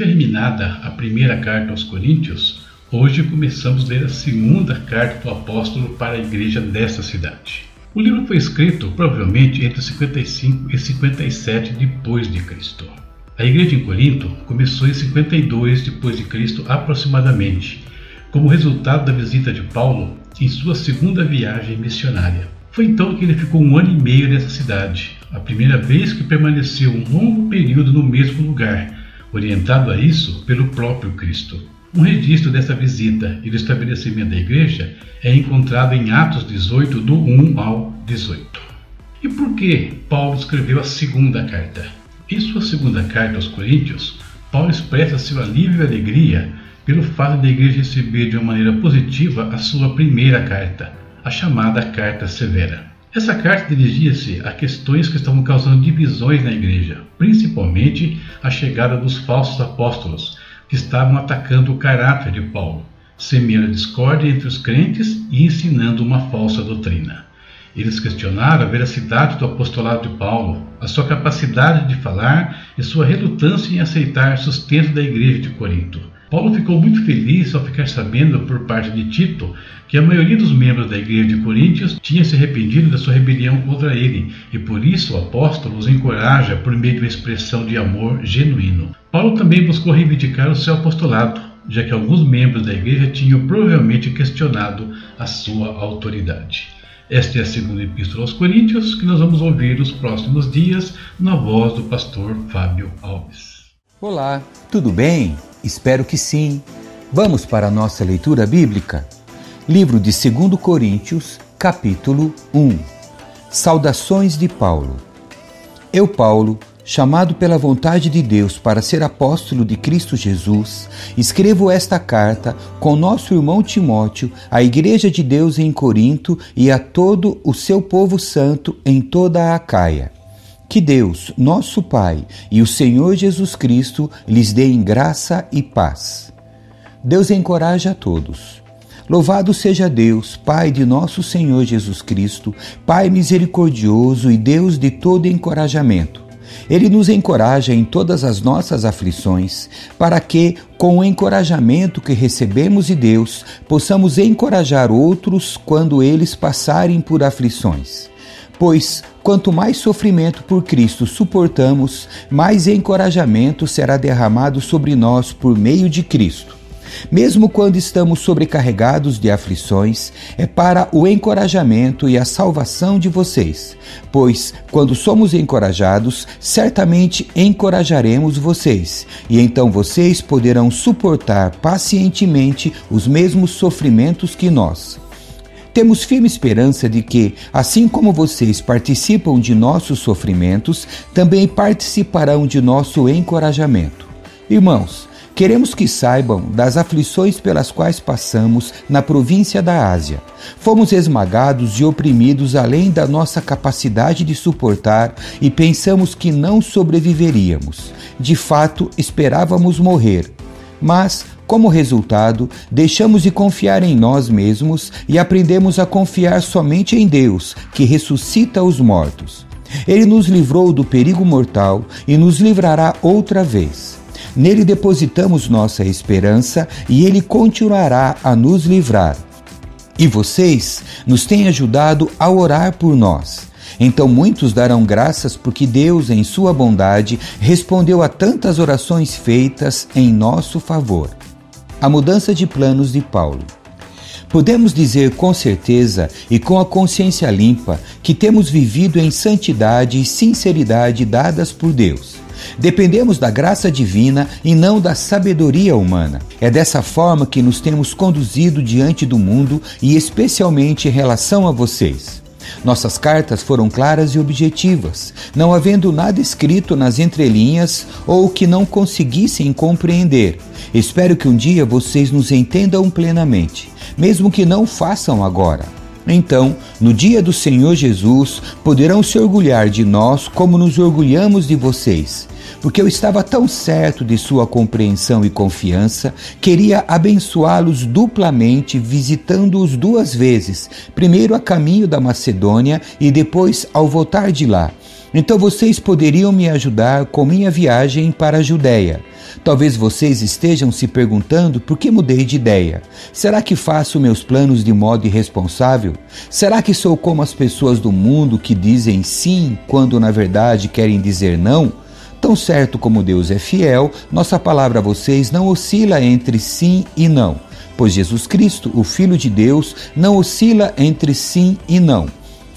terminada a primeira carta aos Coríntios, hoje começamos a ler a segunda carta do apóstolo para a igreja desta cidade. O livro foi escrito provavelmente entre 55 e 57 depois de Cristo. A igreja em Corinto começou em 52 depois de Cristo aproximadamente, como resultado da visita de Paulo em sua segunda viagem missionária. Foi então que ele ficou um ano e meio nessa cidade, a primeira vez que permaneceu um longo período no mesmo lugar, orientado a isso pelo próprio Cristo. Um registro dessa visita e do estabelecimento da igreja é encontrado em Atos 18, do 1 ao 18. E por que Paulo escreveu a segunda carta? Em sua segunda carta aos Coríntios, Paulo expressa seu alívio e alegria pelo fato da igreja receber de uma maneira positiva a sua primeira carta, a chamada Carta Severa. Essa carta dirigia-se a questões que estavam causando divisões na igreja, principalmente a chegada dos falsos apóstolos, que estavam atacando o caráter de Paulo, semeando discórdia entre os crentes e ensinando uma falsa doutrina. Eles questionaram a veracidade do apostolado de Paulo, a sua capacidade de falar e sua relutância em aceitar sustento da igreja de Corinto. Paulo ficou muito feliz ao ficar sabendo por parte de Tito que a maioria dos membros da igreja de Coríntios tinha se arrependido da sua rebelião contra ele, e por isso o apóstolo os encoraja por meio de uma expressão de amor genuíno. Paulo também buscou reivindicar o seu apostolado, já que alguns membros da igreja tinham provavelmente questionado a sua autoridade. Esta é a segunda epístola aos Coríntios, que nós vamos ouvir nos próximos dias na voz do pastor Fábio Alves. Olá, tudo bem? Espero que sim. Vamos para a nossa leitura bíblica? Livro de 2 Coríntios, capítulo 1. Saudações de Paulo. Eu, Paulo, chamado pela vontade de Deus para ser apóstolo de Cristo Jesus, escrevo esta carta com nosso irmão Timóteo à Igreja de Deus em Corinto e a todo o seu povo santo em toda a Acaia. Que Deus, nosso Pai, e o Senhor Jesus Cristo lhes deem graça e paz. Deus encoraja a todos. Louvado seja Deus, Pai de nosso Senhor Jesus Cristo, Pai misericordioso e Deus de todo encorajamento. Ele nos encoraja em todas as nossas aflições, para que, com o encorajamento que recebemos de Deus, possamos encorajar outros quando eles passarem por aflições. Pois, quanto mais sofrimento por Cristo suportamos, mais encorajamento será derramado sobre nós por meio de Cristo. Mesmo quando estamos sobrecarregados de aflições, é para o encorajamento e a salvação de vocês, pois, quando somos encorajados, certamente encorajaremos vocês, e então vocês poderão suportar pacientemente os mesmos sofrimentos que nós. Temos firme esperança de que, assim como vocês participam de nossos sofrimentos, também participarão de nosso encorajamento. Irmãos, Queremos que saibam das aflições pelas quais passamos na província da Ásia. Fomos esmagados e oprimidos além da nossa capacidade de suportar e pensamos que não sobreviveríamos. De fato, esperávamos morrer. Mas, como resultado, deixamos de confiar em nós mesmos e aprendemos a confiar somente em Deus, que ressuscita os mortos. Ele nos livrou do perigo mortal e nos livrará outra vez. Nele depositamos nossa esperança e ele continuará a nos livrar. E vocês nos têm ajudado a orar por nós. Então muitos darão graças porque Deus, em sua bondade, respondeu a tantas orações feitas em nosso favor. A mudança de planos de Paulo. Podemos dizer com certeza e com a consciência limpa que temos vivido em santidade e sinceridade dadas por Deus. Dependemos da graça divina e não da sabedoria humana. É dessa forma que nos temos conduzido diante do mundo e especialmente em relação a vocês. Nossas cartas foram claras e objetivas, não havendo nada escrito nas entrelinhas ou que não conseguissem compreender. Espero que um dia vocês nos entendam plenamente, mesmo que não façam agora. Então, no dia do Senhor Jesus, poderão se orgulhar de nós como nos orgulhamos de vocês. Porque eu estava tão certo de sua compreensão e confiança, queria abençoá-los duplamente, visitando-os duas vezes, primeiro a caminho da Macedônia e depois ao voltar de lá. Então vocês poderiam me ajudar com minha viagem para a Judéia. Talvez vocês estejam se perguntando por que mudei de ideia. Será que faço meus planos de modo irresponsável? Será que sou como as pessoas do mundo que dizem sim quando na verdade querem dizer não? Tão certo como Deus é fiel, nossa palavra a vocês não oscila entre sim e não, pois Jesus Cristo, o Filho de Deus, não oscila entre sim e não.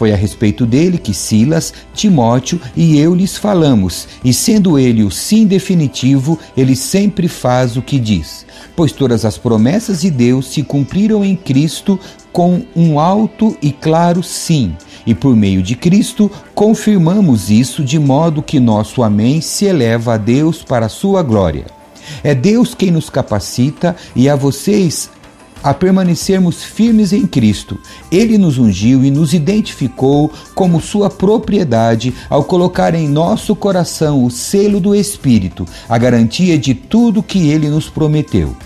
Foi a respeito dele que Silas, Timóteo e eu lhes falamos, e sendo ele o sim definitivo, ele sempre faz o que diz. Pois todas as promessas de Deus se cumpriram em Cristo com um alto e claro sim, e por meio de Cristo confirmamos isso de modo que nosso Amém se eleva a Deus para a sua glória. É Deus quem nos capacita e a vocês a permanecermos firmes em Cristo. Ele nos ungiu e nos identificou como sua propriedade ao colocar em nosso coração o selo do Espírito, a garantia de tudo que ele nos prometeu.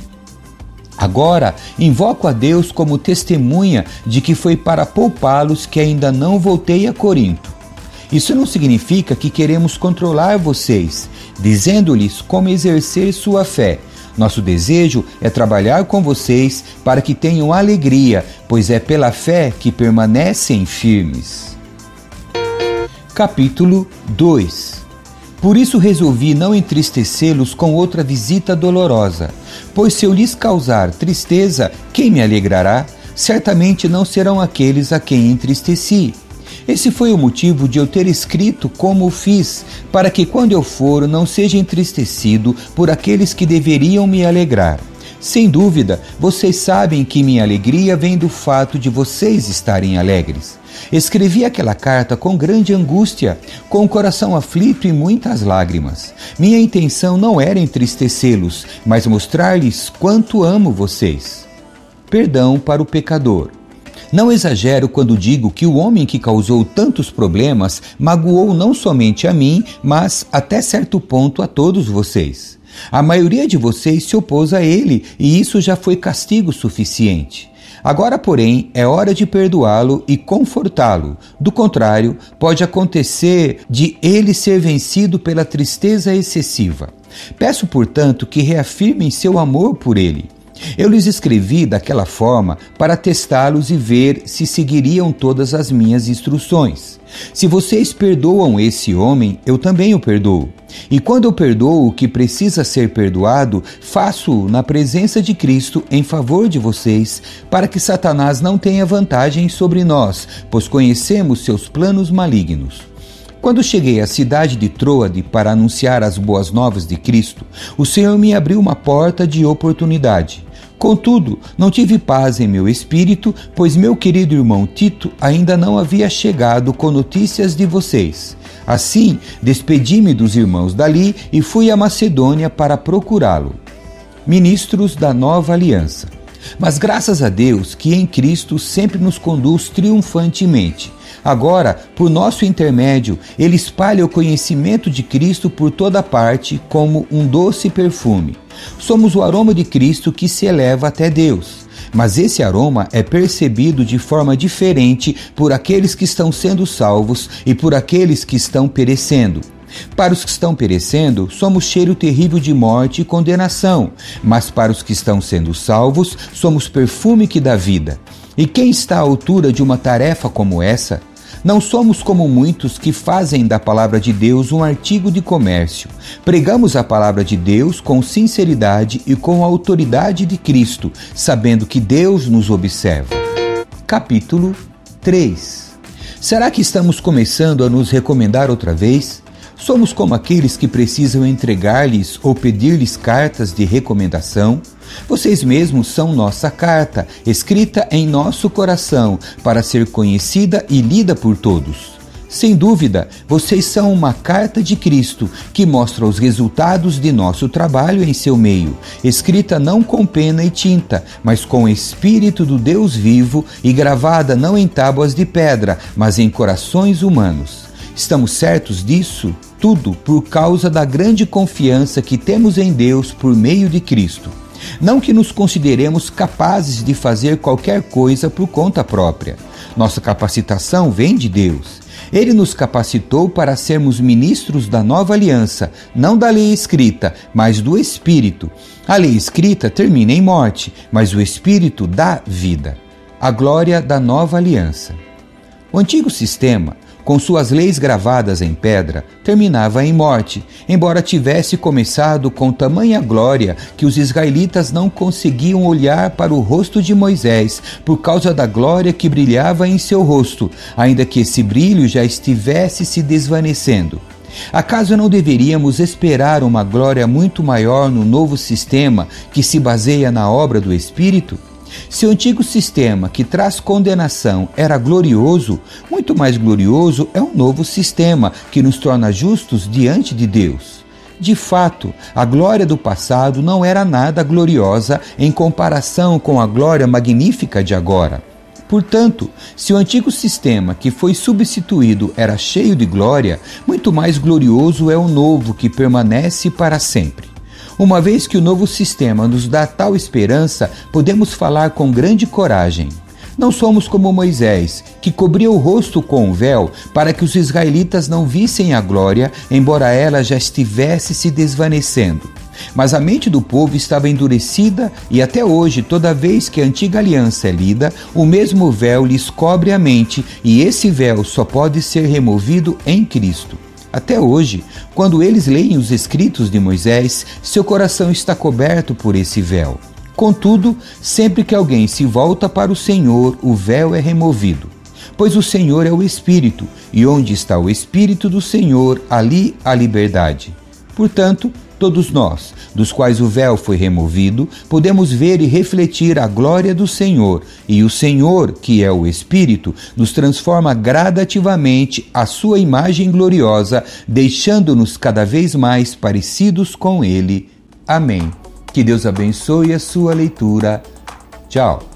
Agora, invoco a Deus como testemunha de que foi para poupá-los que ainda não voltei a Corinto. Isso não significa que queremos controlar vocês, dizendo-lhes como exercer sua fé nosso desejo é trabalhar com vocês para que tenham alegria, pois é pela fé que permanecem firmes. Capítulo 2 Por isso resolvi não entristecê-los com outra visita dolorosa, pois se eu lhes causar tristeza, quem me alegrará? Certamente não serão aqueles a quem entristeci. Esse foi o motivo de eu ter escrito como o fiz, para que quando eu for não seja entristecido por aqueles que deveriam me alegrar. Sem dúvida, vocês sabem que minha alegria vem do fato de vocês estarem alegres. Escrevi aquela carta com grande angústia, com o coração aflito e muitas lágrimas. Minha intenção não era entristecê-los, mas mostrar-lhes quanto amo vocês. Perdão para o pecador. Não exagero quando digo que o homem que causou tantos problemas magoou não somente a mim, mas até certo ponto a todos vocês. A maioria de vocês se opôs a ele e isso já foi castigo suficiente. Agora, porém, é hora de perdoá-lo e confortá-lo. Do contrário, pode acontecer de ele ser vencido pela tristeza excessiva. Peço, portanto, que reafirmem seu amor por ele. Eu lhes escrevi daquela forma para testá-los e ver se seguiriam todas as minhas instruções. Se vocês perdoam esse homem, eu também o perdoo. E quando eu perdoo o que precisa ser perdoado, faço-o na presença de Cristo em favor de vocês, para que Satanás não tenha vantagem sobre nós, pois conhecemos seus planos malignos. Quando cheguei à cidade de Troade para anunciar as boas novas de Cristo, o Senhor me abriu uma porta de oportunidade. Contudo, não tive paz em meu espírito, pois meu querido irmão Tito ainda não havia chegado com notícias de vocês. Assim, despedi-me dos irmãos dali e fui à Macedônia para procurá-lo. Ministros da Nova Aliança. Mas graças a Deus que em Cristo sempre nos conduz triunfantemente. Agora, por nosso intermédio, ele espalha o conhecimento de Cristo por toda parte como um doce perfume. Somos o aroma de Cristo que se eleva até Deus. Mas esse aroma é percebido de forma diferente por aqueles que estão sendo salvos e por aqueles que estão perecendo. Para os que estão perecendo, somos cheiro terrível de morte e condenação, mas para os que estão sendo salvos, somos perfume que dá vida. E quem está à altura de uma tarefa como essa? Não somos como muitos que fazem da palavra de Deus um artigo de comércio. Pregamos a palavra de Deus com sinceridade e com a autoridade de Cristo, sabendo que Deus nos observa. Capítulo 3 Será que estamos começando a nos recomendar outra vez? Somos como aqueles que precisam entregar-lhes ou pedir-lhes cartas de recomendação? Vocês mesmos são nossa carta, escrita em nosso coração, para ser conhecida e lida por todos. Sem dúvida, vocês são uma carta de Cristo que mostra os resultados de nosso trabalho em seu meio, escrita não com pena e tinta, mas com o Espírito do Deus vivo e gravada não em tábuas de pedra, mas em corações humanos. Estamos certos disso? Tudo por causa da grande confiança que temos em Deus por meio de Cristo. Não que nos consideremos capazes de fazer qualquer coisa por conta própria. Nossa capacitação vem de Deus. Ele nos capacitou para sermos ministros da nova aliança, não da lei escrita, mas do Espírito. A lei escrita termina em morte, mas o Espírito dá vida. A glória da nova aliança. O antigo sistema com suas leis gravadas em pedra, terminava em morte, embora tivesse começado com tamanha glória que os israelitas não conseguiam olhar para o rosto de Moisés por causa da glória que brilhava em seu rosto, ainda que esse brilho já estivesse se desvanecendo. Acaso não deveríamos esperar uma glória muito maior no novo sistema que se baseia na obra do Espírito? Se o antigo sistema que traz condenação era glorioso, muito mais glorioso é o um novo sistema que nos torna justos diante de Deus. De fato, a glória do passado não era nada gloriosa em comparação com a glória magnífica de agora. Portanto, se o antigo sistema que foi substituído era cheio de glória, muito mais glorioso é o novo que permanece para sempre. Uma vez que o novo sistema nos dá tal esperança, podemos falar com grande coragem. Não somos como Moisés, que cobria o rosto com um véu para que os israelitas não vissem a glória, embora ela já estivesse se desvanecendo. Mas a mente do povo estava endurecida e até hoje, toda vez que a antiga aliança é lida, o mesmo véu lhes cobre a mente e esse véu só pode ser removido em Cristo. Até hoje, quando eles leem os escritos de Moisés, seu coração está coberto por esse véu. Contudo, sempre que alguém se volta para o Senhor, o véu é removido. Pois o Senhor é o Espírito, e onde está o Espírito do Senhor, ali a liberdade. Portanto, Todos nós, dos quais o véu foi removido, podemos ver e refletir a glória do Senhor, e o Senhor, que é o Espírito, nos transforma gradativamente à sua imagem gloriosa, deixando-nos cada vez mais parecidos com Ele. Amém. Que Deus abençoe a sua leitura. Tchau.